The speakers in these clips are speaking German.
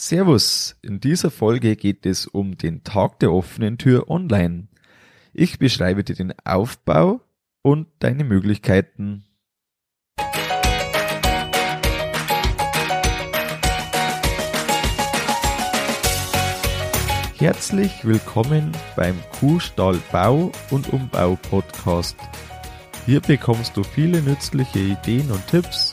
Servus, in dieser Folge geht es um den Tag der offenen Tür online. Ich beschreibe dir den Aufbau und deine Möglichkeiten. Herzlich willkommen beim Kuhstall Bau und Umbau Podcast. Hier bekommst du viele nützliche Ideen und Tipps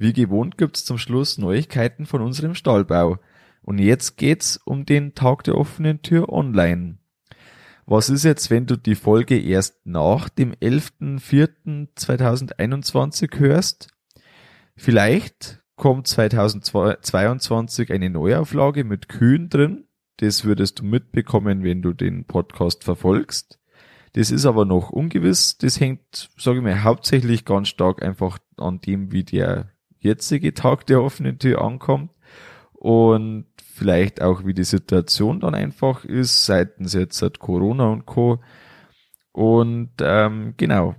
Wie gewohnt gibt's zum Schluss Neuigkeiten von unserem Stallbau. Und jetzt geht's um den Tag der offenen Tür online. Was ist jetzt, wenn du die Folge erst nach dem 11.04.2021 hörst? Vielleicht kommt 2022 eine Neuauflage mit Kühen drin. Das würdest du mitbekommen, wenn du den Podcast verfolgst. Das ist aber noch ungewiss. Das hängt, sage ich mal, hauptsächlich ganz stark einfach an dem, wie der jetzige Tag der offenen Tür ankommt und vielleicht auch, wie die Situation dann einfach ist, seitens jetzt seit Corona und Co. Und ähm, genau,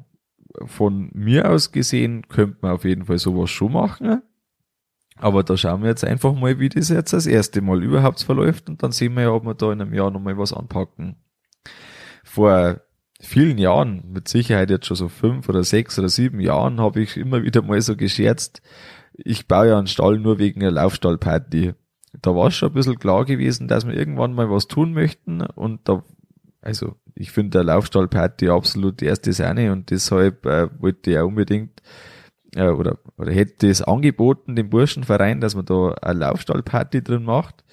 von mir aus gesehen könnte man auf jeden Fall sowas schon machen. Aber da schauen wir jetzt einfach mal, wie das jetzt das erste Mal überhaupt verläuft und dann sehen wir ja, ob wir da in einem Jahr nochmal was anpacken. Vor vielen Jahren, mit Sicherheit jetzt schon so fünf oder sechs oder sieben Jahren, habe ich immer wieder mal so gescherzt, ich baue ja einen Stall nur wegen der Laufstallparty. Da war es schon ein bisschen klar gewesen, dass wir irgendwann mal was tun möchten und da, also ich finde der Laufstallparty absolut erste Sahne und deshalb äh, wollte ich auch unbedingt äh, oder, oder hätte es angeboten, dem Burschenverein, dass man da eine Laufstallparty drin macht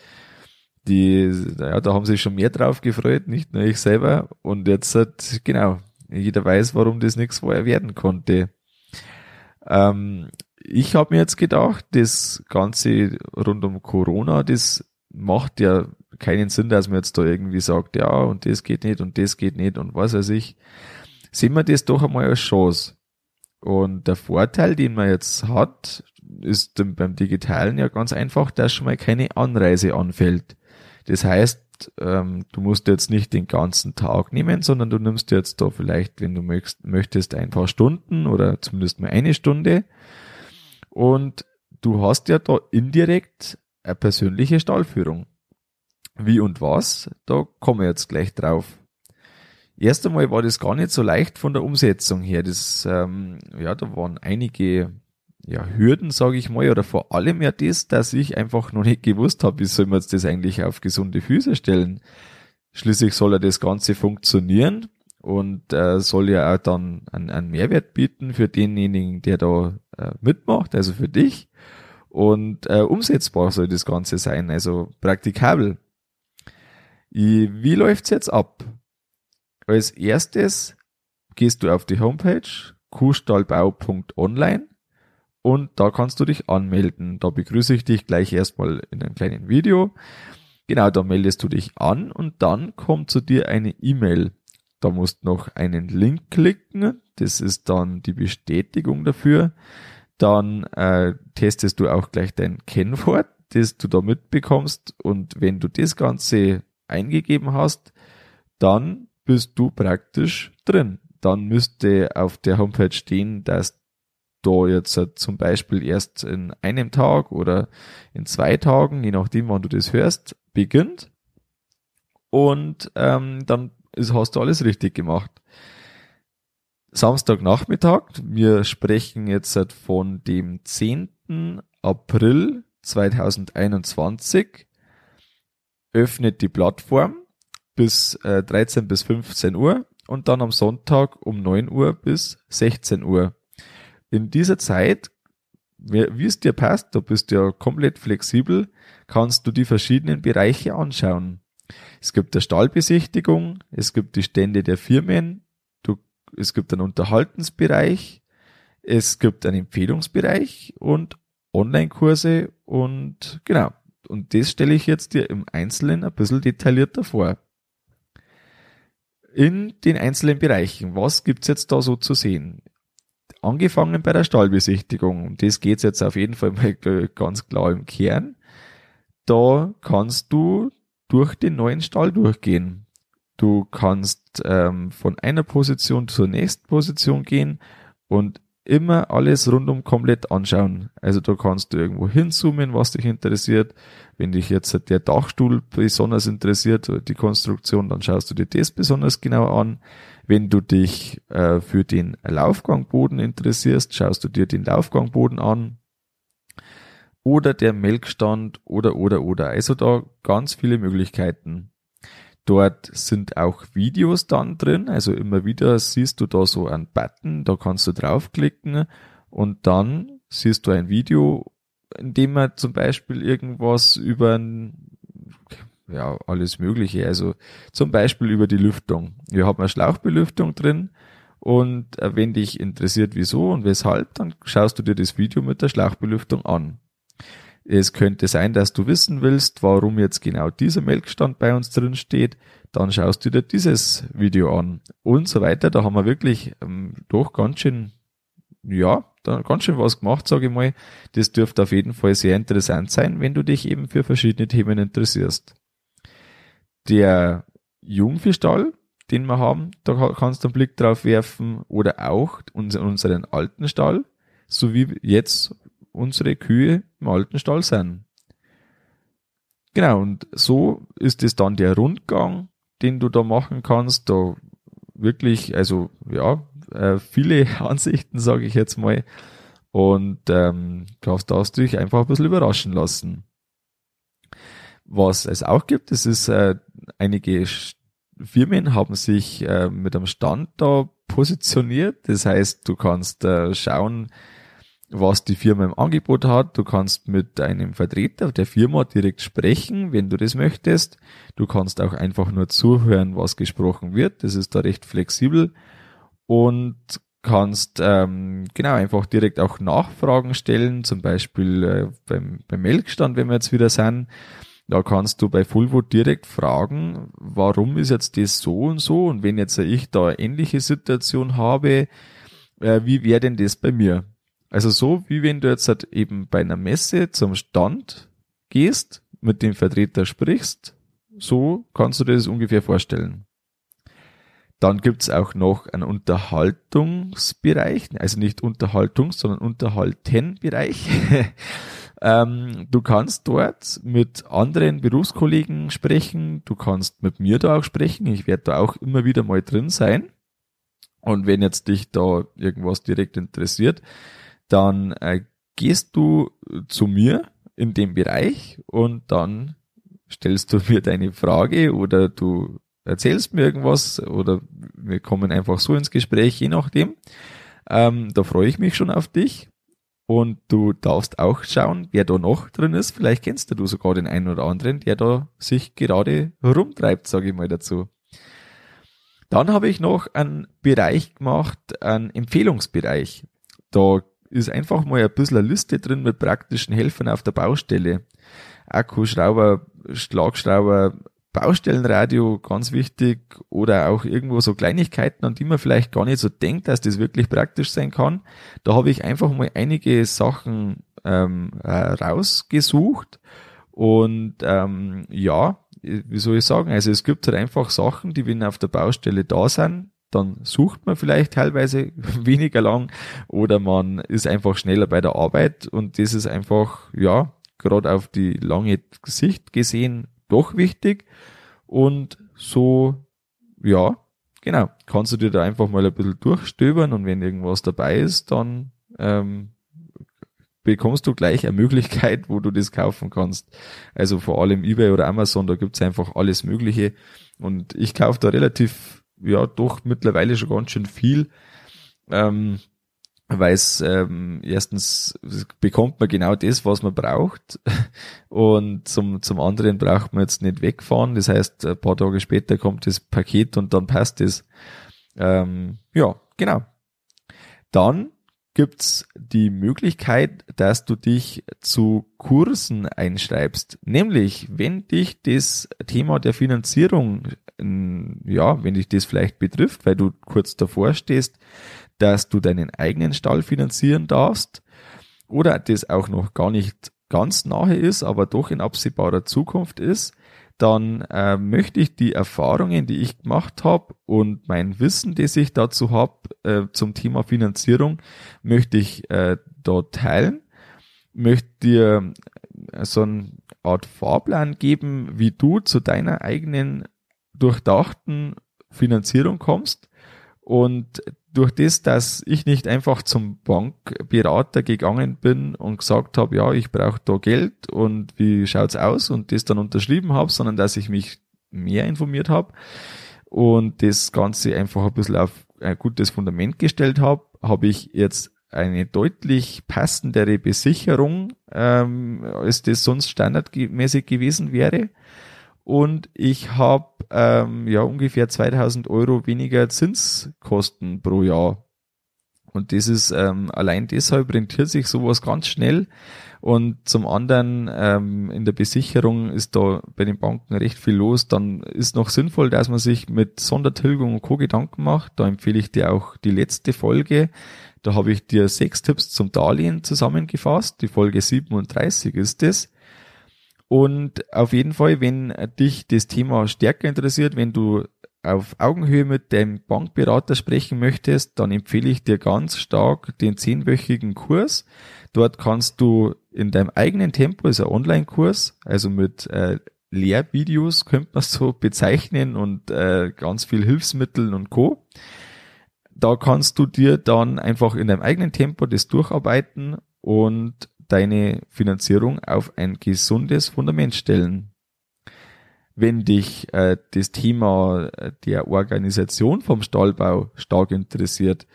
die, ja, da haben sich schon mehr drauf gefreut, nicht nur ich selber. Und jetzt hat, genau, jeder weiß, warum das nichts vorher werden konnte. Ähm, ich habe mir jetzt gedacht, das Ganze rund um Corona, das macht ja keinen Sinn, dass man jetzt da irgendwie sagt, ja, und das geht nicht und das geht nicht und was weiß ich. Sehen wir das doch einmal als Chance. Und der Vorteil, den man jetzt hat, ist beim Digitalen ja ganz einfach, dass schon mal keine Anreise anfällt. Das heißt, ähm, du musst jetzt nicht den ganzen Tag nehmen, sondern du nimmst jetzt da vielleicht, wenn du möchtest, möchtest ein paar Stunden oder zumindest mal eine Stunde. Und du hast ja da indirekt eine persönliche Stallführung. Wie und was, da kommen wir jetzt gleich drauf. Erst einmal war das gar nicht so leicht von der Umsetzung her. Das, ähm, ja, da waren einige ja, Hürden, sage ich mal, oder vor allem ja das, dass ich einfach noch nicht gewusst habe, wie soll man das eigentlich auf gesunde Füße stellen. Schließlich soll ja das Ganze funktionieren und äh, soll ja auch dann einen, einen Mehrwert bieten für denjenigen, der da äh, mitmacht, also für dich. Und äh, umsetzbar soll das Ganze sein, also praktikabel. Ich, wie läuft's jetzt ab? Als erstes gehst du auf die Homepage kuhstallbau.online und da kannst du dich anmelden. Da begrüße ich dich gleich erstmal in einem kleinen Video. Genau, da meldest du dich an und dann kommt zu dir eine E-Mail. Da musst noch einen Link klicken. Das ist dann die Bestätigung dafür. Dann äh, testest du auch gleich dein Kennwort, das du da mitbekommst. Und wenn du das Ganze eingegeben hast, dann bist du praktisch drin. Dann müsste auf der Homepage stehen, dass da jetzt äh, zum Beispiel erst in einem Tag oder in zwei Tagen, je nachdem, wann du das hörst, beginnt. Und ähm, dann ist, hast du alles richtig gemacht. Samstagnachmittag, wir sprechen jetzt halt von dem 10. April 2021, öffnet die Plattform bis äh, 13 bis 15 Uhr und dann am Sonntag um 9 Uhr bis 16 Uhr in dieser Zeit, wie es dir passt, du bist ja komplett flexibel, kannst du die verschiedenen Bereiche anschauen. Es gibt eine Stallbesichtigung, es gibt die Stände der Firmen, du, es gibt einen Unterhaltensbereich, es gibt einen Empfehlungsbereich und Online-Kurse und genau. Und das stelle ich jetzt dir im Einzelnen ein bisschen detaillierter vor. In den einzelnen Bereichen, was gibt's jetzt da so zu sehen? Angefangen bei der Stallbesichtigung, um das geht's jetzt auf jeden Fall mal ganz klar im Kern. Da kannst du durch den neuen Stall durchgehen. Du kannst ähm, von einer Position zur nächsten Position gehen und immer alles rundum komplett anschauen. Also da kannst du irgendwo hinzoomen, was dich interessiert. Wenn dich jetzt der Dachstuhl besonders interessiert, die Konstruktion, dann schaust du dir das besonders genau an. Wenn du dich äh, für den Laufgangboden interessierst, schaust du dir den Laufgangboden an. Oder der Melkstand oder oder oder. Also da ganz viele Möglichkeiten. Dort sind auch Videos dann drin, also immer wieder siehst du da so einen Button, da kannst du draufklicken und dann siehst du ein Video, in dem man zum Beispiel irgendwas über ein, ja, alles Mögliche, also zum Beispiel über die Lüftung. Wir haben eine Schlauchbelüftung drin und äh, wenn dich interessiert, wieso und weshalb, dann schaust du dir das Video mit der Schlauchbelüftung an. Es könnte sein, dass du wissen willst, warum jetzt genau dieser Melkstand bei uns drin steht. Dann schaust du dir dieses Video an und so weiter. Da haben wir wirklich ähm, doch ganz schön, ja, da ganz schön was gemacht, sage ich mal. Das dürfte auf jeden Fall sehr interessant sein, wenn du dich eben für verschiedene Themen interessierst. Der Jungfischstall, den wir haben, da kannst du einen Blick drauf werfen oder auch unseren alten Stall, so wie jetzt unsere Kühe im alten Stall sind. Genau, und so ist es dann der Rundgang, den du da machen kannst. Da wirklich, also ja, äh, viele Ansichten, sage ich jetzt mal. Und ähm, darfst, darfst du dich einfach ein bisschen überraschen lassen. Was es auch gibt, das ist äh, einige Firmen haben sich äh, mit einem Stand da positioniert. Das heißt, du kannst äh, schauen, was die Firma im Angebot hat. Du kannst mit einem Vertreter der Firma direkt sprechen, wenn du das möchtest. Du kannst auch einfach nur zuhören, was gesprochen wird. Das ist da recht flexibel und kannst ähm, genau einfach direkt auch Nachfragen stellen, zum Beispiel äh, beim, beim Melkstand, wenn wir jetzt wieder sind. Da kannst du bei Fulvo direkt fragen, warum ist jetzt das so und so und wenn jetzt ich da ähnliche Situation habe, äh, wie wäre denn das bei mir? Also so, wie wenn du jetzt halt eben bei einer Messe zum Stand gehst, mit dem Vertreter sprichst, so kannst du dir das ungefähr vorstellen. Dann gibt's auch noch einen Unterhaltungsbereich, also nicht Unterhaltungs-, sondern Unterhaltenbereich. ähm, du kannst dort mit anderen Berufskollegen sprechen, du kannst mit mir da auch sprechen, ich werde da auch immer wieder mal drin sein. Und wenn jetzt dich da irgendwas direkt interessiert, dann äh, gehst du zu mir in dem Bereich und dann stellst du mir deine Frage oder du erzählst mir irgendwas oder wir kommen einfach so ins Gespräch, je nachdem. Ähm, da freue ich mich schon auf dich. Und du darfst auch schauen, wer da noch drin ist. Vielleicht kennst du sogar den einen oder anderen, der da sich gerade rumtreibt, sage ich mal dazu. Dann habe ich noch einen Bereich gemacht, einen Empfehlungsbereich. Da ist einfach mal ein bisschen eine Liste drin mit praktischen Helfern auf der Baustelle. Akkuschrauber, Schlagschrauber, Baustellenradio, ganz wichtig, oder auch irgendwo so Kleinigkeiten, an die man vielleicht gar nicht so denkt, dass das wirklich praktisch sein kann. Da habe ich einfach mal einige Sachen ähm, äh, rausgesucht und ähm, ja, wie soll ich sagen, also es gibt halt einfach Sachen, die wenn auf der Baustelle da sind, dann sucht man vielleicht teilweise weniger lang oder man ist einfach schneller bei der Arbeit und das ist einfach, ja, gerade auf die lange Sicht gesehen doch wichtig und so, ja, genau, kannst du dir da einfach mal ein bisschen durchstöbern und wenn irgendwas dabei ist, dann ähm, bekommst du gleich eine Möglichkeit, wo du das kaufen kannst. Also vor allem eBay oder Amazon, da gibt's einfach alles Mögliche und ich kaufe da relativ ja doch mittlerweile schon ganz schön viel. Ähm, weil es ähm, erstens bekommt man genau das, was man braucht und zum, zum anderen braucht man jetzt nicht wegfahren. Das heißt, ein paar Tage später kommt das Paket und dann passt es. Ähm, ja, genau. Dann gibt's die Möglichkeit, dass du dich zu Kursen einschreibst. Nämlich, wenn dich das Thema der Finanzierung, ja, wenn dich das vielleicht betrifft, weil du kurz davor stehst, dass du deinen eigenen Stall finanzieren darfst oder das auch noch gar nicht ganz nahe ist, aber doch in absehbarer Zukunft ist, dann äh, möchte ich die Erfahrungen, die ich gemacht habe und mein Wissen, das ich dazu habe äh, zum Thema Finanzierung, möchte ich äh, dort teilen, möchte dir äh, so eine Art Fahrplan geben, wie du zu deiner eigenen durchdachten Finanzierung kommst und durch das, dass ich nicht einfach zum Bankberater gegangen bin und gesagt habe, ja, ich brauche da Geld und wie schaut's aus? Und das dann unterschrieben habe, sondern dass ich mich mehr informiert habe und das Ganze einfach ein bisschen auf ein gutes Fundament gestellt habe, habe ich jetzt eine deutlich passendere Besicherung, ähm, als das sonst standardmäßig gewesen wäre und ich habe ähm, ja ungefähr 2000 Euro weniger Zinskosten pro Jahr. Und das ist ähm, allein deshalb rentiert sich sowas ganz schnell. Und zum anderen ähm, in der Besicherung ist da bei den Banken recht viel los. Dann ist noch sinnvoll, dass man sich mit Sondertilgung und Co. Gedanken macht. Da empfehle ich dir auch die letzte Folge. Da habe ich dir sechs Tipps zum Darlehen zusammengefasst. Die Folge 37 ist es. Und auf jeden Fall, wenn dich das Thema stärker interessiert, wenn du auf Augenhöhe mit deinem Bankberater sprechen möchtest, dann empfehle ich dir ganz stark den zehnwöchigen Kurs. Dort kannst du in deinem eigenen Tempo, ist ein Online-Kurs, also mit äh, Lehrvideos könnte man so bezeichnen und äh, ganz viel Hilfsmitteln und Co. Da kannst du dir dann einfach in deinem eigenen Tempo das durcharbeiten und deine Finanzierung auf ein gesundes Fundament stellen. Wenn dich äh, das Thema äh, der Organisation vom Stallbau stark interessiert,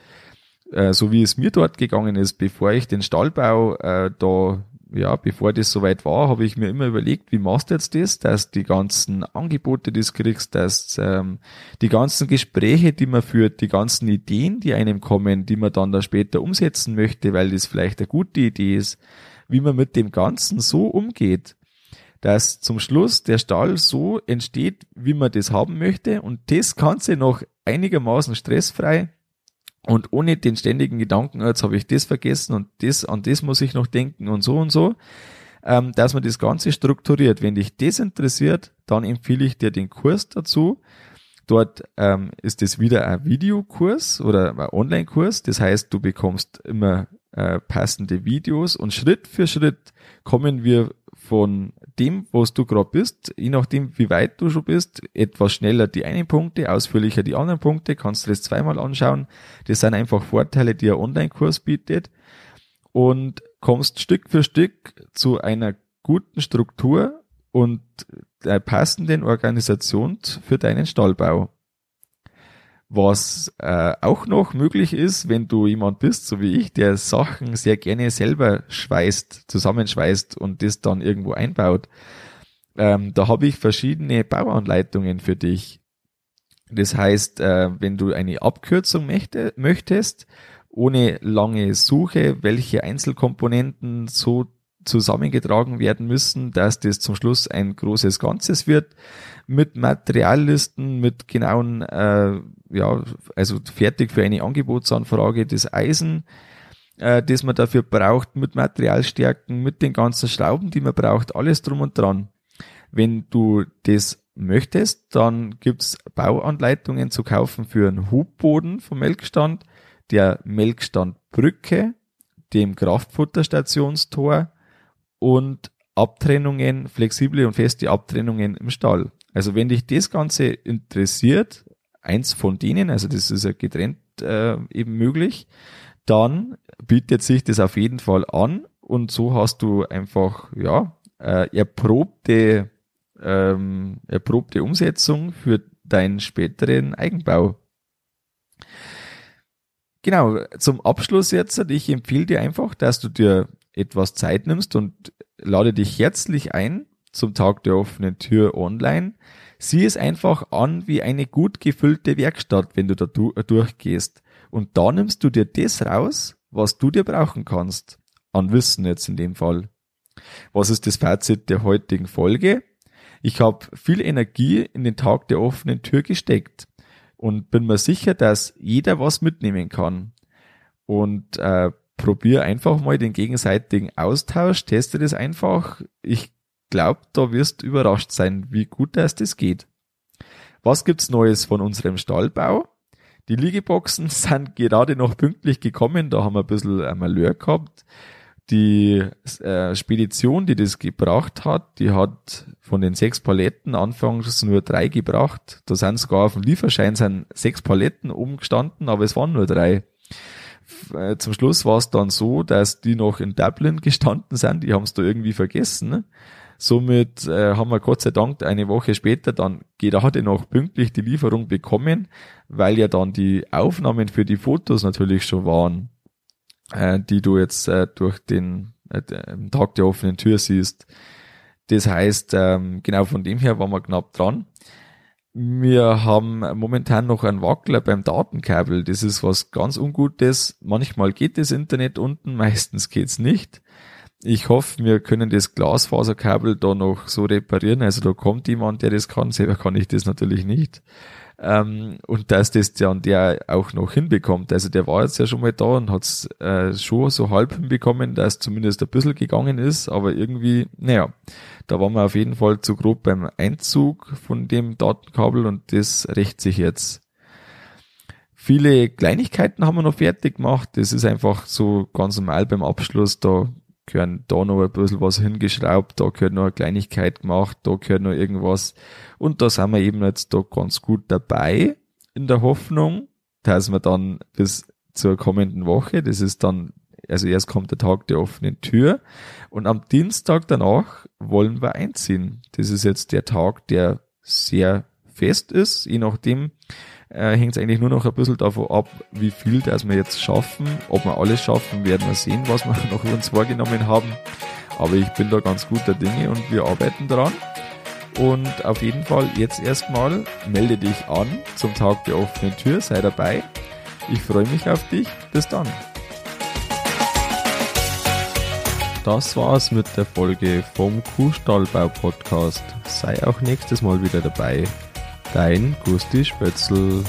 äh, so wie es mir dort gegangen ist, bevor ich den Stallbau äh, da ja, bevor das soweit war, habe ich mir immer überlegt, wie machst du jetzt das, dass die ganzen Angebote, die du kriegst, dass ähm, die ganzen Gespräche, die man führt, die ganzen Ideen, die einem kommen, die man dann da später umsetzen möchte, weil das vielleicht eine gute Idee ist, wie man mit dem Ganzen so umgeht, dass zum Schluss der Stall so entsteht, wie man das haben möchte und das Ganze noch einigermaßen stressfrei und ohne den ständigen Gedanken, jetzt habe ich das vergessen und das, an das muss ich noch denken und so und so, ähm, dass man das Ganze strukturiert. Wenn dich das interessiert, dann empfehle ich dir den Kurs dazu. Dort ähm, ist es wieder ein Videokurs oder ein Online-Kurs. Das heißt, du bekommst immer äh, passende Videos und Schritt für Schritt kommen wir von dem, was du gerade bist, je nachdem, wie weit du schon bist, etwas schneller die einen Punkte, ausführlicher die anderen Punkte, kannst du das zweimal anschauen. Das sind einfach Vorteile, die ein Online-Kurs bietet und kommst Stück für Stück zu einer guten Struktur und der passenden Organisation für deinen Stallbau. Was äh, auch noch möglich ist, wenn du jemand bist, so wie ich, der Sachen sehr gerne selber schweißt, zusammenschweißt und das dann irgendwo einbaut, ähm, da habe ich verschiedene Bauanleitungen für dich. Das heißt, äh, wenn du eine Abkürzung möchte, möchtest, ohne lange Suche, welche Einzelkomponenten so zusammengetragen werden müssen, dass das zum Schluss ein großes Ganzes wird, mit Materiallisten, mit genauen äh, ja, also fertig für eine Angebotsanfrage das Eisen, äh, das man dafür braucht, mit Materialstärken, mit den ganzen Schrauben, die man braucht, alles drum und dran. Wenn du das möchtest, dann gibt's Bauanleitungen zu kaufen für einen Hubboden vom Melkstand, der Melkstandbrücke, dem Kraftfutterstationstor und Abtrennungen, flexible und feste Abtrennungen im Stall. Also wenn dich das Ganze interessiert, eins von denen, also das ist ja getrennt äh, eben möglich, dann bietet sich das auf jeden Fall an und so hast du einfach ja äh, erprobte ähm, erprobte Umsetzung für deinen späteren Eigenbau. Genau, zum Abschluss jetzt, ich empfehle dir einfach, dass du dir etwas Zeit nimmst und lade dich herzlich ein zum Tag der offenen Tür online Sieh es einfach an wie eine gut gefüllte Werkstatt, wenn du da du durchgehst. Und da nimmst du dir das raus, was du dir brauchen kannst. An Wissen jetzt in dem Fall. Was ist das Fazit der heutigen Folge? Ich habe viel Energie in den Tag der offenen Tür gesteckt und bin mir sicher, dass jeder was mitnehmen kann. Und äh, probier einfach mal den gegenseitigen Austausch, teste das einfach. Ich glaube, da wirst überrascht sein, wie gut das das geht. Was gibt's Neues von unserem Stallbau? Die Liegeboxen sind gerade noch pünktlich gekommen, da haben wir ein bisschen ein Malheur gehabt. Die äh, Spedition, die das gebracht hat, die hat von den sechs Paletten anfangs nur drei gebracht. Da sind sogar auf dem Lieferschein sind sechs Paletten oben gestanden, aber es waren nur drei. Äh, zum Schluss war es dann so, dass die noch in Dublin gestanden sind, die haben es da irgendwie vergessen. Somit äh, haben wir Gott sei Dank eine Woche später dann gerade noch pünktlich die Lieferung bekommen, weil ja dann die Aufnahmen für die Fotos natürlich schon waren äh, die du jetzt äh, durch den äh, Tag der offenen Tür siehst. Das heißt, ähm, genau von dem her waren wir knapp dran. Wir haben momentan noch einen Wackler beim Datenkabel. Das ist was ganz Ungutes. Manchmal geht das Internet unten, meistens geht's nicht. Ich hoffe, wir können das Glasfaserkabel da noch so reparieren. Also da kommt jemand, der das kann. Selber kann ich das natürlich nicht. Ähm, und dass das dann der auch noch hinbekommt. Also der war jetzt ja schon mal da und hat es äh, schon so halb hinbekommen, dass zumindest ein bisschen gegangen ist, aber irgendwie, naja, da waren wir auf jeden Fall zu grob beim Einzug von dem Datenkabel und das rächt sich jetzt. Viele Kleinigkeiten haben wir noch fertig gemacht. Das ist einfach so ganz normal beim Abschluss. Da gehören da noch ein bisschen was hingeschraubt, da gehört noch eine Kleinigkeit gemacht, da gehört noch irgendwas. Und da sind wir eben jetzt da ganz gut dabei, in der Hoffnung, dass wir dann bis zur kommenden Woche, das ist dann, also erst kommt der Tag der offenen Tür und am Dienstag danach wollen wir einziehen. Das ist jetzt der Tag, der sehr fest ist, je nachdem, äh, hängt es eigentlich nur noch ein bisschen davon ab, wie viel das wir jetzt schaffen. Ob wir alles schaffen, werden wir sehen, was wir noch uns vorgenommen haben. Aber ich bin da ganz guter Dinge und wir arbeiten daran. Und auf jeden Fall jetzt erstmal melde dich an zum Tag der offenen Tür, sei dabei. Ich freue mich auf dich. Bis dann. Das war's mit der Folge vom Kuhstallbau Podcast. Sei auch nächstes Mal wieder dabei. Dein Gusti Spötzl.